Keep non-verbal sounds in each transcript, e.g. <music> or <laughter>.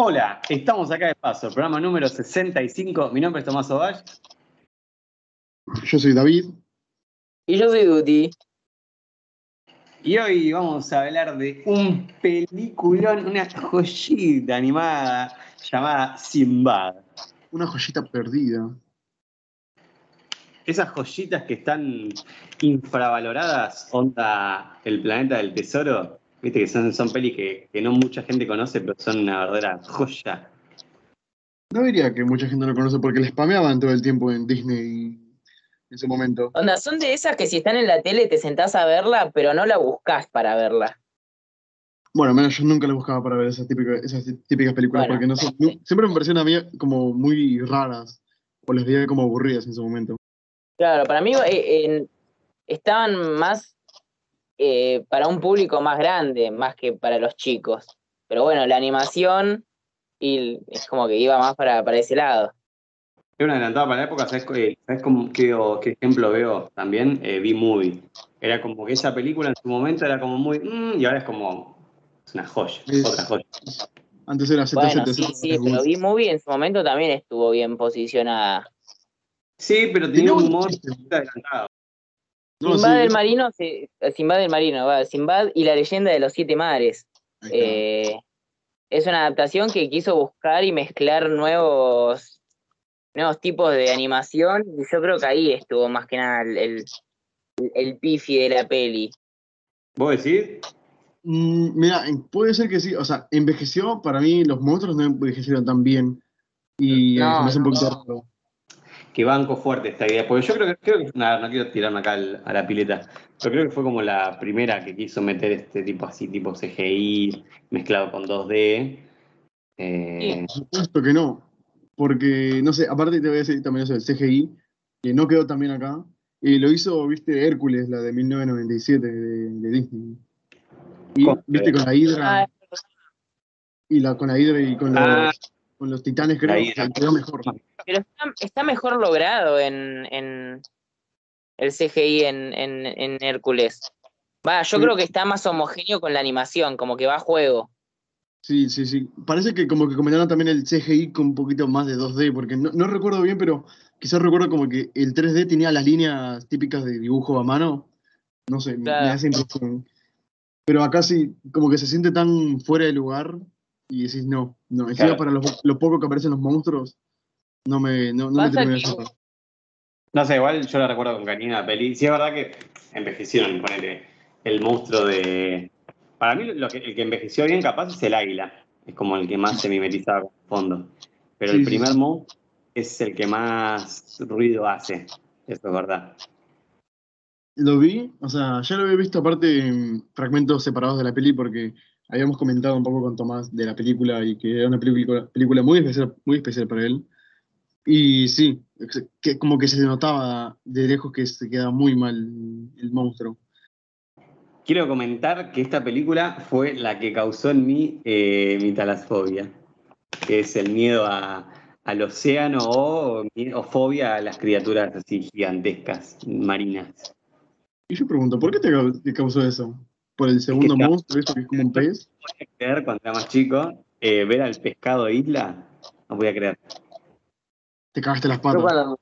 Hola, estamos acá de paso, programa número 65. Mi nombre es Tomás Ovalle. Yo soy David. Y yo soy Duty. Y hoy vamos a hablar de un peliculón, una joyita animada llamada Simbad. Una joyita perdida. Esas joyitas que están infravaloradas, onda El planeta del tesoro, viste que son, son pelis que, que no mucha gente conoce, pero son una verdadera joya. No diría que mucha gente no lo conoce porque le spameaban todo el tiempo en Disney en ese momento. Onda, son de esas que si están en la tele te sentás a verla, pero no la buscas para verla. Bueno, menos yo nunca la buscaba para ver esas típicas, esas típicas películas Bueno, porque no son- sí. siempre me parecían a mí como muy raras o las veía como aburridas en su momento. Claro, para mí eh, estaban más eh, para un público más grande, más que para los chicos. Pero bueno, la animación y es como que iba más para, para ese lado. Es una adelantada para la época, ¿sabes, qué- ¿sabes cómo, qué, ejemplo veo también? Eh, B-Movie. Era como que esa película en su momento era como muy... mm, y ahora es como... Es una joya, Es- otra joya. Antes era ZZ. Bueno, sí, sí, pero B-Movie en su momento también estuvo bien posicionada. Sí, pero tenía un humor adelantado. No, Sinbad sí, del es- Marino, se- Sinbad del Marino, va, Sinbad y la leyenda de los siete mares. Eh, es una adaptación que quiso buscar y mezclar nuevos, nuevos tipos de animación y yo creo que ahí estuvo más que nada el, el, el pifi de la peli. ¿Vos decís? Mm, mira, puede ser que sí. O sea, envejeció, para mí los monstruos no envejecieron tan bien. Y No, se me hace un poquito no. raro. Que banco fuerte esta idea. Porque yo creo que... Creo que nada, no quiero tirarme acá al- a la pileta. Pero creo que fue como la primera que quiso meter este tipo así, tipo CGI, mezclado con 2D. Eh, Por supuesto que no. Porque, no sé, aparte te voy a decir también eso del CGI, que no quedó también acá. Y lo hizo, viste, Hércules, la de 1997 de, de Disney. Y, viste, con la Hidra, Ah, y la, con la Hidra y con Ah. Con los titanes, creo, que quedó mejor. pero está, está mejor logrado en, en el CGI en, en, en Hércules. Va, yo Sí. creo que está más homogéneo con la animación, como que va a juego. Sí, sí, sí. Parece que como que comentaron también el CGI con un poquito más de 2D, porque no, no recuerdo bien, pero quizás recuerdo como que el 3D tenía las líneas típicas de dibujo a mano. No sé, me- esa impresión. Pero acá sí, como que se siente tan fuera de lugar y decís no, no. Encima Claro. para lo, lo poco que aparecen los monstruos, no me, no, no me termina. No sé, igual yo la recuerdo con cariño la peli. Sí, es verdad que envejecieron, ponele, el monstruo de... Para mí lo que, el que envejeció bien capaz es el águila. Es como el que más se mimetizaba con el fondo. Pero Sí, el primer sí. monstruo es el que más ruido hace. Eso es verdad. Lo vi, o sea, ya lo había visto aparte en fragmentos separados de la peli porque habíamos comentado un poco con Tomás de la película y que era una película, película muy especial, muy especial para él. Y sí, que como que se notaba de lejos que se queda muy mal el monstruo. Quiero comentar que esta película fue la que causó en mí eh, mi talasfobia, que es el miedo a- al océano o, o fobia a las criaturas así gigantescas, marinas. Y yo pregunto, ¿por qué te causó eso? ¿Por el segundo está- monstruo, eso que es como un pez? podía creer cuando era más chico, eh, ver al pescado isla, no podía creer. Te cagaste las Yo patas. cuando,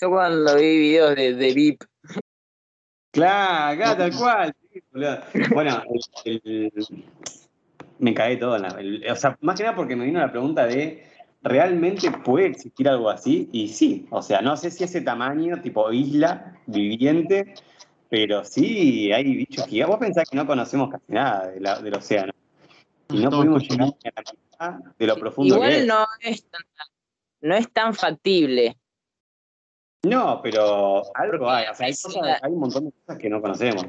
yo cuando vi videos de, de VIP, Claro, acá tal <laughs> cual. sí. Bueno, el- el- me cagué todo. en la- el- o sea, más que nada porque me vino la pregunta de, ¿realmente puede existir algo así? Y sí, o sea, no sé si ese tamaño, tipo isla, viviente, pero sí hay bichos gigantes. Vos pensás que no conocemos casi nada de la- del océano. Y no pudimos llegar a la mitad de lo profundo que igual es. no es tan, no es tan factible. No, pero algo Porque hay. O sea, hay, es cosas- una- hay un montón de cosas que no conocemos.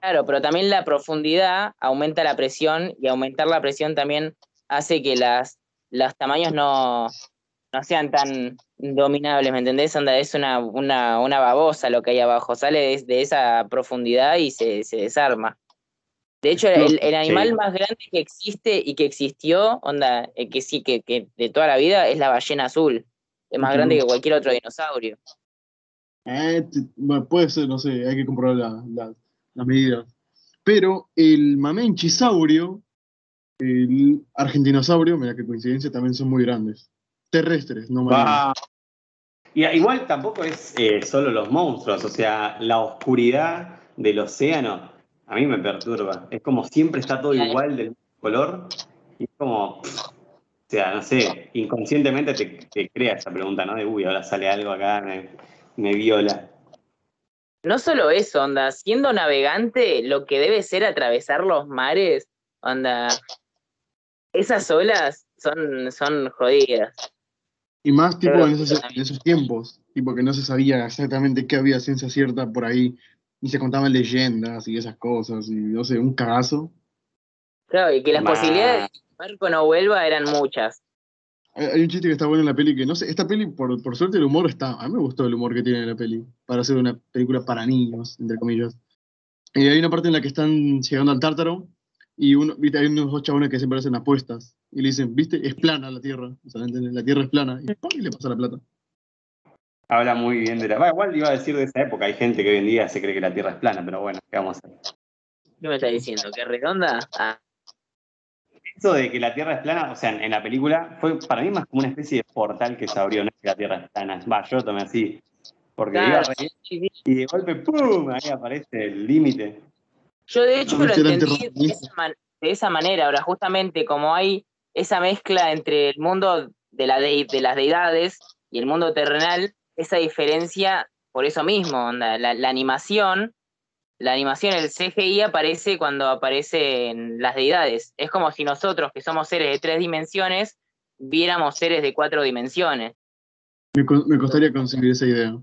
Claro, pero también la profundidad aumenta la presión y aumentar la presión también hace que las, los tamaños no, no sean tan dominables, ¿me entendés? Onda, es una, una, una babosa lo que hay abajo, sale de, de esa profundidad y se, se desarma. De hecho, el, el animal Sí. más grande que existe y que existió, onda, eh, que sí, que, que de toda la vida, es la ballena azul. Es más grande que cualquier otro dinosaurio. Eh, bueno, puede ser, no sé, hay que comprobar la- la- las medidas. Pero el mamenchisaurio El argentinosaurio, mira qué coincidencia, también son muy grandes. Terrestres, no marinos. Va. Y igual tampoco es eh, solo los monstruos, o sea, la oscuridad del océano a mí me perturba. Es como siempre está todo igual del mismo color y es como, pff, o sea, no sé, inconscientemente te, te crea esa pregunta, ¿no? De, uy, ahora sale algo acá, me, me viola. No solo eso, onda, siendo navegante, lo que debe ser atravesar los mares, onda, esas olas son, son jodidas. Y más tipo en esos, en esos tiempos, tipo que no se sabía exactamente qué había ciencia cierta por ahí, y se contaban leyendas y esas cosas, y no sé, un cagazo. Claro, y que las posibilidades de que el barco no vuelva eran muchas. Hay, hay un chiste que está bueno en la peli que, no sé, esta peli, por, por suerte el humor está, a mí me gustó el humor que tiene la peli, para hacer una película para niños, entre comillas. Y hay una parte en la que están llegando al tártaro, y uno, hay unos dos chabones que siempre hacen apuestas, y le dicen, viste, es plana la Tierra, o sea, ¿entendés? la Tierra es plana, y, ¡pum! y le pasa la plata. Habla muy bien de la... Va, igual iba a decir de esa época, hay gente que hoy en día se cree que la Tierra es plana, pero bueno, ¿qué vamos a hacer? ¿Qué me estás diciendo? ¿Que es redonda? Ah, Eso de que la Tierra es plana, o sea, en, en la película, fue para mí más como una especie de portal que se abrió, no es que la Tierra es plana. Va, yo lo tomé así. Porque iba claro, a reír sí, sí. y de golpe, ¡pum! Ahí aparece el límite. Yo de hecho No, lo entendí de terraplanista. esa, man- de esa manera. Ahora, justamente como hay esa mezcla entre el mundo de, la de, de las deidades y el mundo terrenal, esa diferencia, por eso mismo, onda, la, la animación, la animación, el CGI aparece cuando aparecen las deidades. Es como si nosotros, que somos seres de tres dimensiones, viéramos seres de cuatro dimensiones. Me, co- me costaría conseguir esa idea.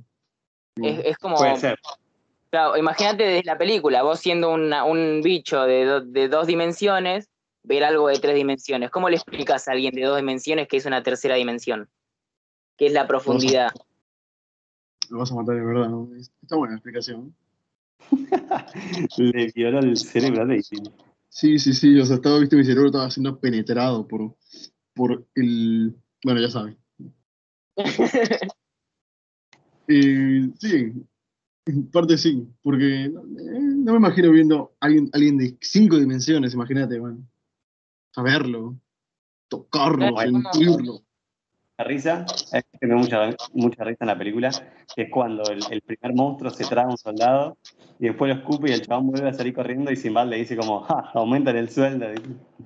Es, es como, Puede ser. Claro, imagínate desde la película, vos siendo una- un bicho de, do- de dos dimensiones, ver algo de tres dimensiones. ¿Cómo le explicas a alguien de dos dimensiones que es una tercera dimensión? Que es la profundidad. Lo vas a matar de verdad. ¿no? Está buena la explicación. <laughs> Le violó el cerebro a Daisy. Sí, sí, sí. O sea, estaba, viste, mi cerebro estaba siendo penetrado por, por el. Bueno, ya sabes. <laughs> Eh, sí, en parte sí, porque no, eh, no me imagino viendo a alguien, alguien de cinco dimensiones, imagínate, bueno. Saberlo, tocarlo, sentirlo. La risa, es que me mucha, mucha risa en la película, que es cuando el, el primer monstruo se traga a un soldado y después lo escupe y el chabón vuelve a salir corriendo y Simbad le dice como, ¡ja! Aumentan el sueldo.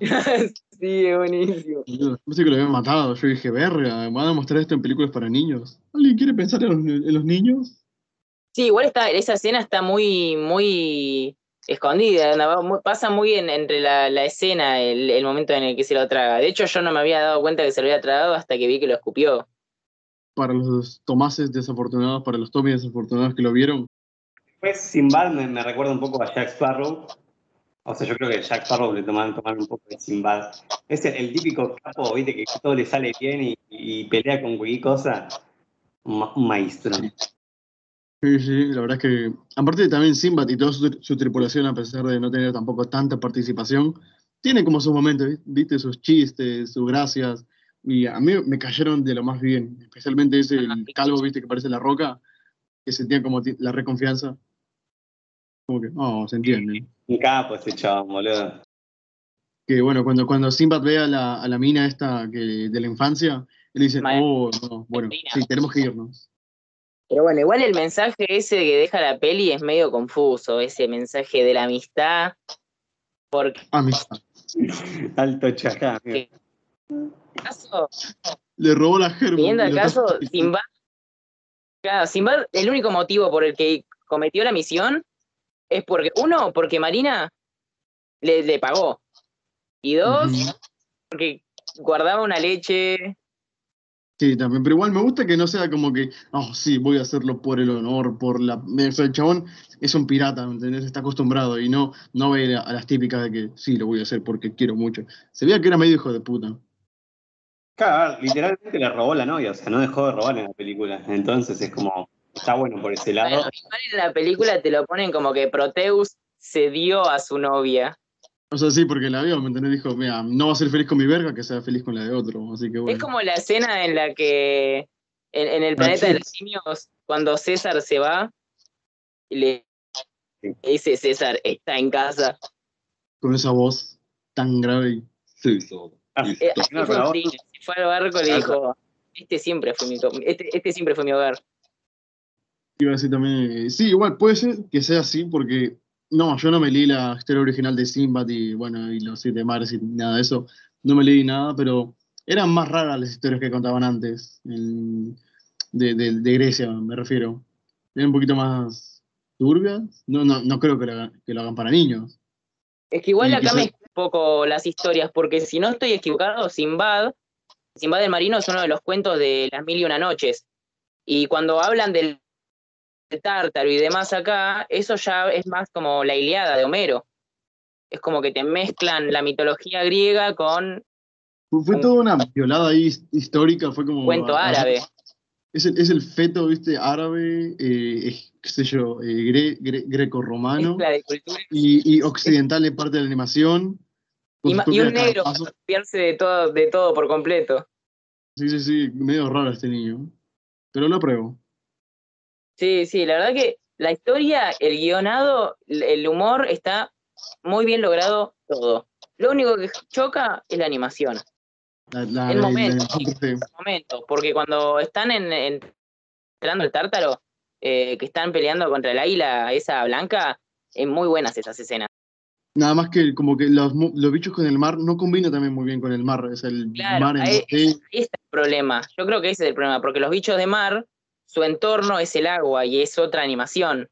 <laughs> sí, es buenísimo. Yo pensé que lo habían matado. Yo dije, verga, van a mostrar esto en películas para niños. ¿Alguien quiere pensar en los, en los niños? Sí, igual está, esa escena está muy, muy escondida, pasa muy en- entre la, la escena, el, el momento en el que se lo traga. De hecho, yo no me había dado cuenta que se lo había tragado hasta que vi que lo escupió. Para los Tomases desafortunados, para los Tommy desafortunados que lo vieron. Después Simbad me, me recuerda un poco a Jack Sparrow. O sea, yo creo que Jack Sparrow le tomaron, tomaron un poco de Simbad. Es el, el típico capo, viste, que todo le sale bien y, y pelea con cualquier cosa. Ma- un maestro. Sí, sí, la verdad es que, aparte también Sinbad y toda su, su tripulación, a pesar de no tener tampoco tanta participación, tiene como sus momentos, ¿vi- viste, sus chistes, sus gracias, y a mí me cayeron de lo más bien, especialmente ese el calvo, viste, que parece la roca, que sentía como la reconfianza. Como que, no, se entiende. Un capo ese chabón, boludo. Que bueno, cuando, cuando Sinbad ve a la, a la mina esta que, de la infancia, él dice, oh, no, bueno, sí, tenemos que irnos. Pero bueno, igual el mensaje ese que deja la peli es medio confuso, ese mensaje de la amistad, porque Amistad. Alto chacá. ¿Qué? acaso, Le robó la germa. lo acaso, está- Sinbad, claro, Sinbad, el único motivo por el que cometió la misión es porque, uno, porque Marina le, le pagó, y dos, porque guardaba una leche, Sí, también, pero igual me gusta que no sea como que, oh, sí, voy a hacerlo por el honor, por la... O sea, el chabón es un pirata, ¿me ¿entendés? Está acostumbrado y no, no ve a las típicas de que, sí, lo voy a hacer porque quiero mucho. Se veía que era medio hijo de puta. Claro, literalmente le robó la novia, o sea, no dejó de robar en la película. Entonces es como, está bueno por ese lado. Bueno, igual en la película te lo ponen como que Proteus cedió a su novia. O sea, sí, porque la vio, ¿me entendés? Dijo, mira, no va a ser feliz con mi verga, que sea feliz con la de otro, así que bueno. Es como la escena en la que en, en el planeta de los simios, cuando César se va, y le dice César, está en casa. Con esa voz tan grave y Sí, todo. Ah, Eh, se fue al barco y le dijo, este siempre fue mi, este, este siempre fue mi hogar. Iba a decir también, eh, sí, igual puede ser que sea así porque, no, yo no me leí la historia original de Sinbad y, bueno, y los siete mares y nada de eso, no me leí nada, pero eran más raras las historias que contaban antes, en- de, de- de Grecia, me refiero. Eran un poquito más turbias, no, no, no creo que lo, hagan- que lo hagan para niños. Es que igual Y acá quizás- me un poco las historias, porque si no estoy equivocado, Simbad, Simbad el Marino es uno de los cuentos de las mil y una noches. Y cuando hablan del tártaro y demás acá, eso ya es más como la Iliada de Homero. Es como que te mezclan la mitología griega con Fue, fue Un- toda una violada ahí his- histórica, fue como... cuento a- árabe. Es el, es el feto, viste, árabe, eh, es, qué sé yo, eh, gre- gre- greco-romano. Y, y occidental de parte de la animación. y, un negro copiarse de todo, de todo por completo. Sí, sí, sí, medio raro este niño. Pero lo apruebo. Sí, sí, la verdad que la historia, el guionado, el- el humor está muy bien logrado todo. Lo único que choca es la animación. La, la- El momento. la- sí. momento, porque cuando están en, en- entrando el tártaro, eh, que están peleando contra el águila, esa blanca, es muy buenas esas escenas. Nada más que como que los, los bichos con el mar no combinan también muy bien con el mar. Es el Claro, mar en ahí- 2D. Ahí está el problema. Yo creo que ese es el problema, porque los bichos de mar, su entorno es el agua y es otra animación.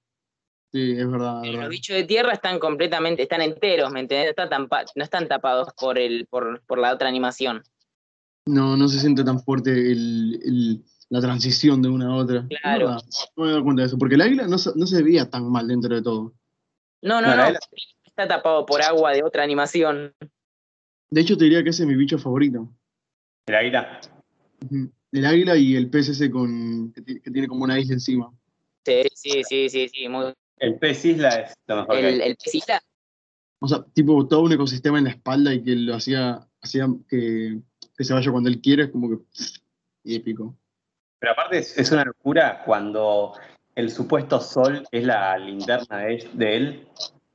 Sí, es verdad. es verdad. los bichos de tierra están completamente, están enteros, ¿me? Está tampa- no están tapados por el, por, por la otra animación. No, no se siente tan fuerte el- el- la transición de una a otra. Claro. verdad, No me he dado cuenta de eso. Porque el águila no, se- no se veía tan mal dentro de todo. No, no, No, no. Está tapado por agua de otra animación. De hecho, te diría que ese es mi bicho favorito. El águila. Ujú. El águila y el pez ese con, que, ti- que tiene como una isla encima. Sí, sí, sí, sí, sí. muy- El pez isla es lo mejor que El, el pez isla, O sea, tipo todo un ecosistema en la espalda y que lo hacía, hacía que, que se vaya cuando él quiere, es como que pff, épico. Pero aparte es, es una locura cuando el supuesto sol es la linterna de él, de él,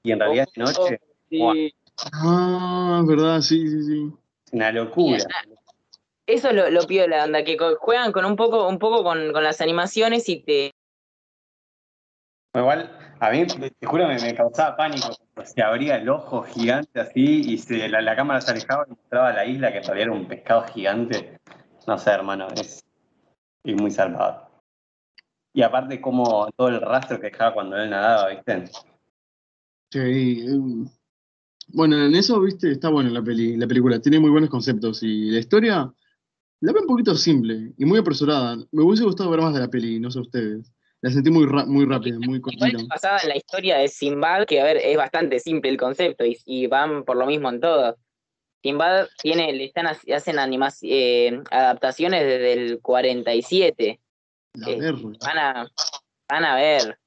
y en realidad es noche. Sí. Ah, es verdad, sí, sí, sí. Es una locura. Eso es lo, lo piola, onda, que juegan con un poco, un poco con, con las animaciones y te. Igual, a mí, te juro, me, me causaba pánico. Se abría el ojo gigante así y se, la, la cámara se alejaba y mostraba la isla que en realidad era un pescado gigante. No sé, hermano, es, es muy salvado. Y aparte, como todo el rastro que dejaba cuando él nadaba, ¿viste? Sí, eh, bueno, en eso, viste, está buena la peli, la película, tiene muy buenos conceptos y la historia la veo un poquito simple y muy apresurada. Me hubiese gustado ver más de la peli, no sé ustedes. La sentí muy, muy rápida, muy cortita. basada en la historia de Sinbad, que a ver, es bastante simple el concepto y, y van por lo mismo en todo. Sinbad tiene, le están hac- hacen animas, eh, adaptaciones desde el 47. La eh. Van a, van a ver.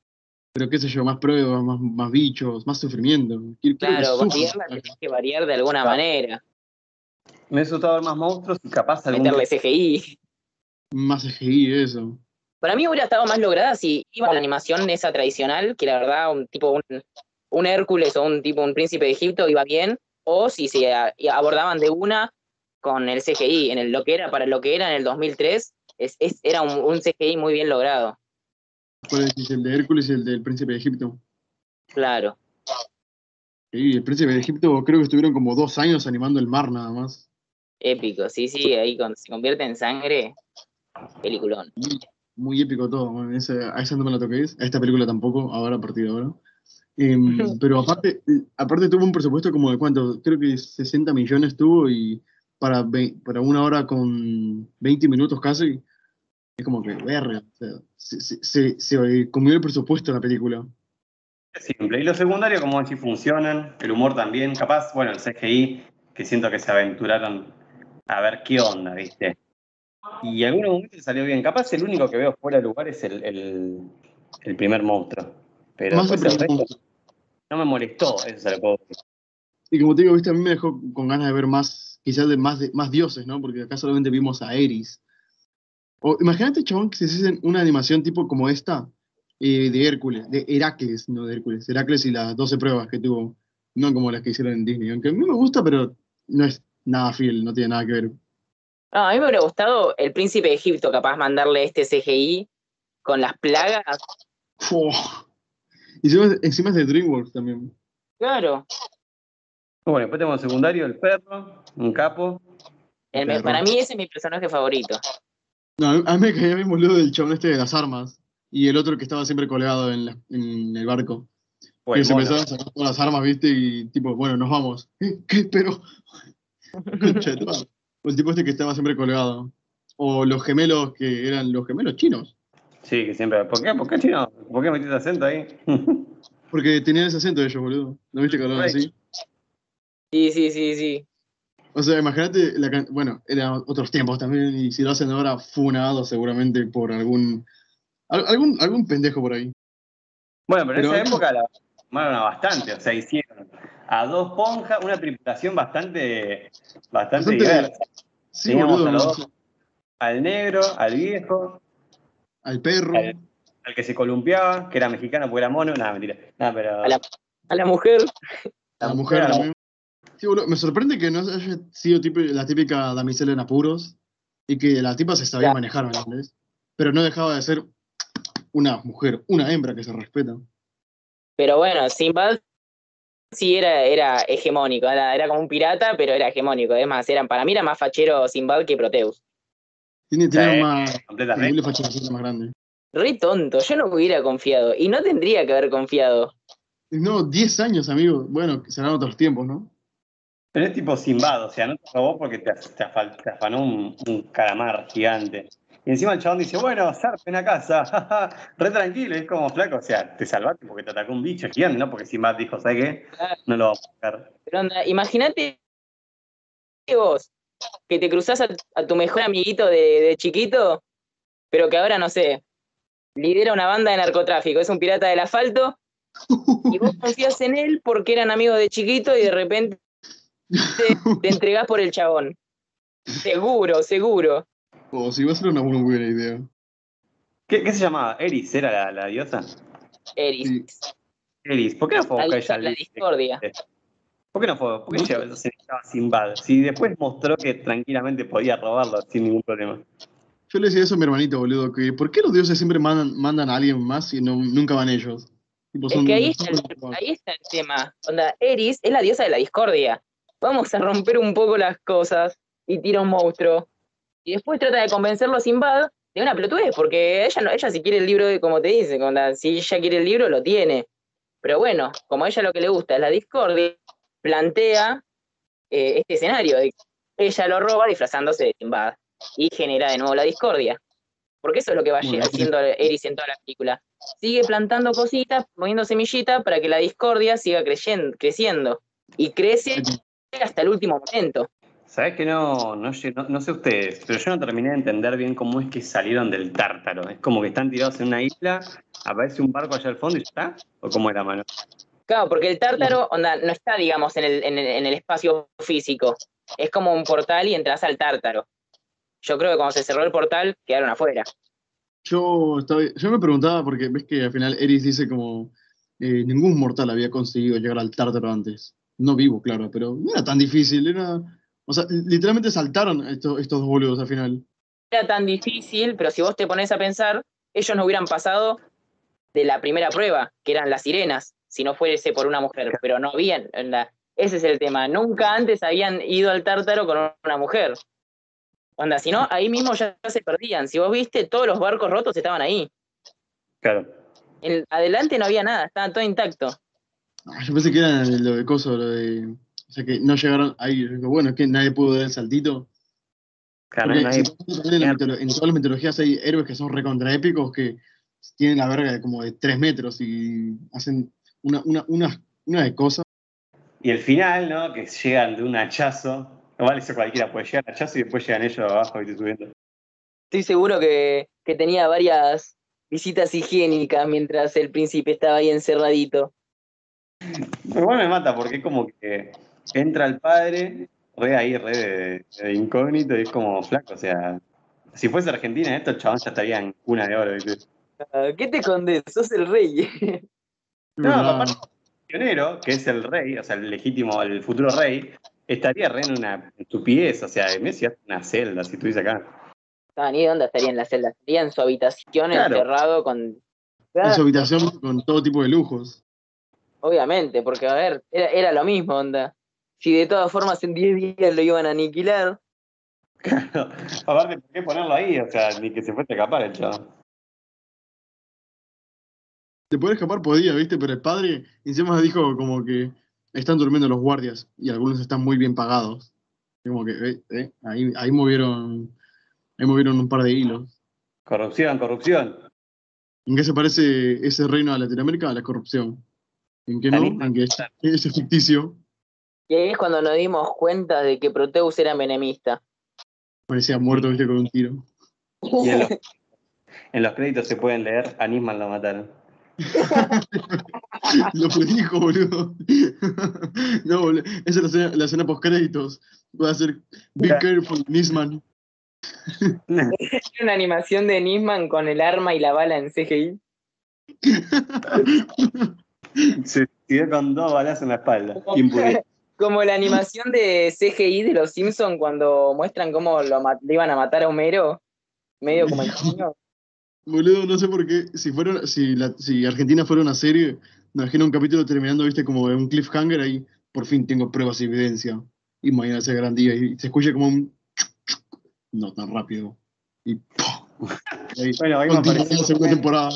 Pero qué sé yo, más pruebas, más, más bichos, más sufrimiento. Claro, variarla tenés que variar de alguna manera. Me gustado ver más monstruos y capaz algún. Meterle CGI. Más CGI, eso. Para mí hubiera estado más lograda si iba a la animación esa tradicional, que la verdad un tipo, un, un Hércules o un tipo, un príncipe de Egipto iba bien, o si se abordaban de una con el CGI, en el, lo que era, para lo que era en el 2003, es, es- era un, un CGI muy bien logrado, ¿Cuál es el de Hércules y el del Príncipe de Egipto? claro. Sí, el Príncipe de Egipto creo que estuvieron como dos años animando el mar nada más. Épico, sí, sí, ahí cuando se convierte en sangre, peliculón. Muy épico todo. bueno, ese- a esa no me la toquéis. A esta película tampoco, ahora a partir de ahora. Em, <laughs> pero aparte, aparte tuvo un presupuesto como de cuánto, creo que 60 millones tuvo y para, ve- para una hora con 20 minutos casi, es como que, verga, o sea, se, se, se- se comió el presupuesto la película. Simple. Y los secundarios, como decís, funcionan. El humor también. Capaz, bueno, el CGI, que siento que se aventuraron a ver qué onda, ¿viste? Y en algunos momentos salió bien. Capaz el único que veo fuera de lugar es el, el, el primer monstruo. Pero Más el primer no me molestó, eso se lo puedo decir. Y como te digo, viste, a mí me dejó con ganas de ver más, quizás de más, de, más dioses, ¿no? Porque acá solamente vimos a Eris. O imagínate, chabón, que se hiciesen una animación tipo como esta, eh, de Hércules, de Heracles, no de Hércules, Heracles y las 12 pruebas que tuvo, no como las que hicieron en Disney. Aunque a mí me gusta, pero no es nada fiel, no tiene nada que ver. No, a mí me hubiera gustado el príncipe de Egipto, capaz mandarle este CGI con las plagas. Fua. Y encima, encima es de DreamWorks también. Claro. Bueno, después tenemos el secundario, el perro, un capo. El me- Perro. para mí ese es mi personaje favorito. No, a mí- me caía bien boludo el chabón este de las armas. Y el otro que estaba siempre colgado en, la- en el barco. O que se empezaron a sacar todas las armas, ¿viste? Y tipo, bueno, nos vamos. ¿Eh? ¿Qué? Pero. Concha de <laughs> el tipo este que estaba siempre colgado. O los gemelos que eran los gemelos chinos. Sí, que siempre. ¿Por qué? ¿Por qué chino? ¿Por qué metiste acento ahí? <laughs> Porque tenían ese acento ellos, boludo. ¿No viste que hablaban así? Sí, sí, sí, sí. O sea, imagínate, la can- bueno, eran otros tiempos también, y si lo hacen ahora, funado seguramente por algún, al- algún, algún pendejo por ahí. bueno, pero en esa época la tomaron a bastante. O sea, hicieron a dos ponjas, una tripulación bastante, bastante, Bastante- diversa. Sí, Teníamos boludo, a los ¿no? dos. Al negro, al viejo, al perro, Al- al que se columpiaba, que era mexicano porque era mono. Nada, mentira. Nada, pero. A la- A la mujer. a la mujer la- también. Sí, boludo, me sorprende que no haya sido tipo, la típica damisela en apuros, y que la tipa se sabía Ya. manejar, ¿me entendés? Pero no dejaba de ser una mujer, una hembra que se respeta. Pero bueno, Sinbad sí era, era hegemónico. Era, era como un pirata, pero era hegemónico. Es más, eran, para mí era más fachero Sinbad que Proteus. Tiene, tiene Sí, más, completamente. fachada más grande. Re tonto, yo no hubiera confiado. Y no tendría que haber confiado. No, 10 años, amigo. Bueno, serán otros tiempos, ¿no? Pero es tipo Simbad, o sea, no te robó porque te, te afal- te afanó un, un calamar gigante. Y encima el chabón dice, bueno, zarpen a casa, <laughs> re tranquilo, y es como flaco, o sea, te salvaste porque te atacó un bicho gigante, ¿no? Porque Simbad dijo, ¿sabes qué? No lo vamos a buscar. Pero onda, imagínate vos que te cruzás a, a tu mejor amiguito de, de chiquito, pero que ahora, no sé, lidera una banda de narcotráfico, es un pirata del asfalto, y vos confías en él porque eran amigos de chiquito y de repente te, te entregás por el chabón. Seguro, seguro. O si va a ser una muy buena idea. ¿Qué, qué se llamaba? ¿Eris era la, la diosa? Eris. Sí. Eris, ¿por qué no fue a La, buscar ella la discordia. ¿Por qué no fue? ¿Por qué ella se necesitaba Simbad? Si después mostró que tranquilamente podía robarlo sin ningún problema. Yo le decía eso a mi hermanito, boludo, que ¿por qué los dioses siempre mandan, mandan a alguien más y no, nunca van ellos? Tipo, Es son- que ahí son está, el, ahí está el tema. Onda, Eris es la diosa de la discordia. Vamos a romper un poco las cosas y tira un monstruo. Y después trata de convencerlo a Sinbad de una pelotudez, porque ella, no, ella si quiere el libro, como te dice, si ella quiere el libro, lo tiene. Pero bueno, como a ella lo que le gusta es la discordia, plantea eh, este escenario de que ella lo roba disfrazándose de Sinbad y genera de nuevo la discordia. Porque eso es lo que va Bueno, haciendo Eris en toda la película sigue plantando cositas, poniendo semillitas para que la discordia siga creyendo, creciendo. Y crece hasta el último momento. ¿Sabés que no, no, no, no sé ustedes, pero yo no terminé de entender bien cómo es que salieron del tártaro? Es como que están tirados en una isla, aparece un barco allá al fondo y ya está. ¿O cómo era, mano? Claro, porque el tártaro onda, no está, digamos, en el, en, el, en el espacio físico. Es como un portal y entras al tártaro. Yo creo que cuando se cerró el portal, quedaron afuera. Yo, estaba, yo me preguntaba, porque ves que al final Eris dice como eh, ningún mortal había conseguido llegar al tártaro antes. No vivo, claro, pero no era tan difícil, era... O sea, literalmente saltaron estos, estos dos boludos al final. Era tan difícil, pero si vos te pones a pensar, ellos no hubieran pasado de la primera prueba, que eran las sirenas, si no fuese por una mujer, pero no habían. ese es el tema. Nunca antes habían ido al tártaro con una mujer. Onda, si no, ahí mismo ya se perdían. Si vos viste, todos los barcos rotos estaban ahí. Claro. En- adelante no había nada, estaba todo intacto. Ah, yo pensé que era lo de coso, lo de... O sea, que no llegaron ahí. Yo digo, Bueno, es que nadie pudo dar el saltito. Claro, nadie- en, la en todas las mitologías hay héroes que son recontraépicos que tienen la verga de como de 3 metros y hacen una, una, una, una de cosas. Y el final, ¿no? Que llegan de un hachazo. Igual eso cualquiera puede llegar al hachazo y después llegan ellos abajo y te subiendo. Estoy seguro que, que tenía varias visitas higiénicas mientras el príncipe estaba ahí encerradito. Igual me mata porque es como que entra el padre, re ahí, re de, de incógnito, y es como flaco. O sea, si fuese Argentina, estos chavales ya estarían en cuna de oro. ¿viste? Ah, ¿Qué te escondes? Sos el rey. <laughs> No, papá. pionero, que es el rey, o sea, el legítimo, el futuro rey, estaría re en una estupidez. O sea, Messi hace una celda si estuviese acá. No, ni dónde estaría en la celda. Estaría en su habitación Claro. encerrado con. En su habitación con todo tipo de lujos. Obviamente, porque a ver, era, era lo mismo, onda. Si de todas formas en 10 días lo iban a aniquilar. Aparte, ¿por qué ponerlo ahí? O sea, ni que se fuese a escapar el chavo. De poder escapar podía, ¿viste? Pero el padre encima dijo como que están durmiendo los guardias y algunos están muy bien pagados. Como que, eh, eh, ahí, ahí movieron ahí movieron un par de hilos. Corrupción, corrupción. ¿En qué se parece ese reino a Latinoamérica? A la corrupción. ¿En qué no? Anima. En que es, es ficticio. Y ahí es cuando nos dimos cuenta de que Proteus era menemista. Parecía muerto, ¿viste? Con un tiro. Y en los, <laughs> en los créditos se pueden leer, a Nisman lo mataron. <laughs> Lo predijo, boludo. <laughs> No, boludo. Esa es la escena, la escena post-créditos. Va a ser Be careful, Nisman. una animación de Nisman con el arma y la bala en CGI. Se tiró con dos balazos en la espalda. Impune. Como la animación de CGI de los Simpsons cuando muestran cómo lo le iban a matar a Homero, medio como el <laughs> niño. Boludo, no sé por qué. Si, fuera, si, la- si Argentina fuera una serie, me imagino un capítulo terminando, viste, como en un cliffhanger ahí. Por fin tengo pruebas y evidencia. Y mañana ese gran día. Y se escucha como un. <laughs> No tan rápido. Y. ¡pum! <laughs> Ahí, Bueno, hoy me apareció la segunda temporada.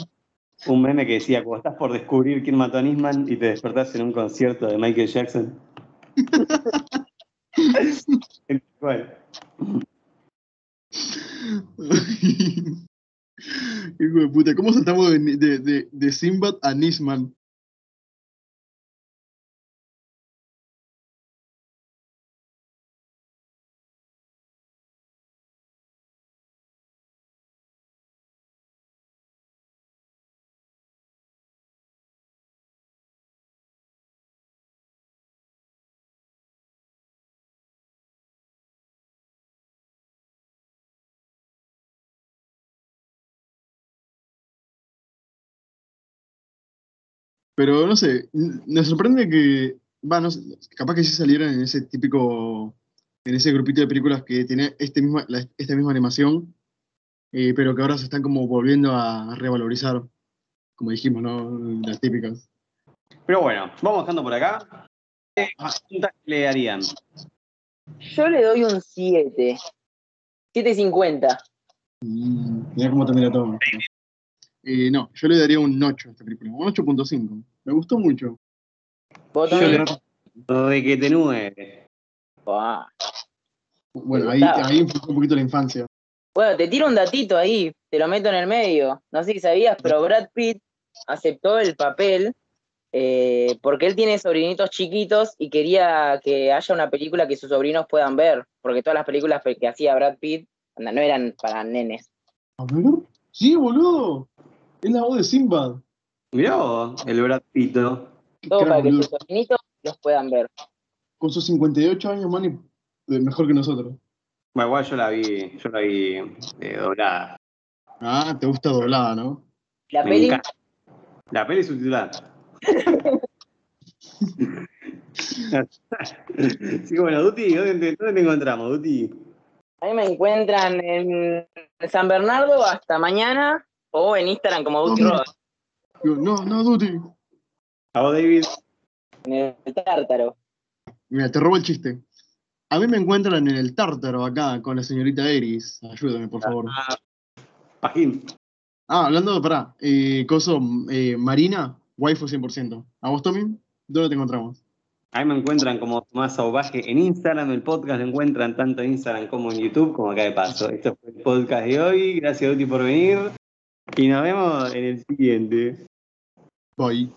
un meme que decía, cuando estás por descubrir quién mató a Nisman y te despertás en un concierto de Michael Jackson. Bueno, <laughs> Hijo de puta, ¿cómo saltamos de, de, de, de Sinbad a Nisman? Pero no sé, me sorprende que, va, no sé, capaz que sí salieran en ese típico, en ese grupito de películas que tiene este misma, la- esta misma animación, eh, pero que ahora se están como volviendo a revalorizar, como dijimos, ¿no? Las típicas. pero bueno, vamos dejando por acá. ¿Qué preguntas le harían? Yo le doy un 7. 7.50. Mm, mirá cómo te mira todo. Eh, no, yo le daría un 8 a esta película, un 8.5. Me gustó mucho. ¿Vos Yo también? le- De que te nueve. Buah. Bueno, ahí, ahí un poquito la infancia. Bueno, te tiro un datito ahí, te lo meto en el medio. No sé si sabías, pero Brad Pitt aceptó el papel eh, porque él tiene sobrinitos chiquitos y quería que haya una película que sus sobrinos puedan ver, porque todas las películas que hacía Brad Pitt no eran para nenes. A ver. Sí, boludo. Es la voz de Sinbad. Mirá vos, el Brad Todo para que sus sobrinitos los puedan ver. Con sus 58 años, man, y- mejor que nosotros. Bueno, igual yo la vi, yo la vi eh, doblada. Ah, te gusta doblada, ¿no? La Me peli, encanta. La peli subtitulada. <laughs> <laughs> sí, bueno, Duti, ¿dónde te, dónde te encontramos, Duti? A mí me encuentran en San Bernardo hasta mañana o en Instagram como Duty No, Digo, no, no, Duty. A vos, David. en el Tártaro. Mira, te robo el chiste. A mí me encuentran en el tártaro acá con la señorita Eris. Ayúdame, por favor. Ah, Pajín. Ah, hablando de, pará, eh, coso, eh, Marina, waifu 100%. ¿A vos, Tommy? ¿Dónde te encontramos? Ahí me encuentran como Tomás Sauvaje en Instagram. El podcast lo encuentran tanto en Instagram como en YouTube, como acá de paso. Esto fue el podcast de hoy. Gracias, Duti, por venir. Y nos vemos en el siguiente. Bye.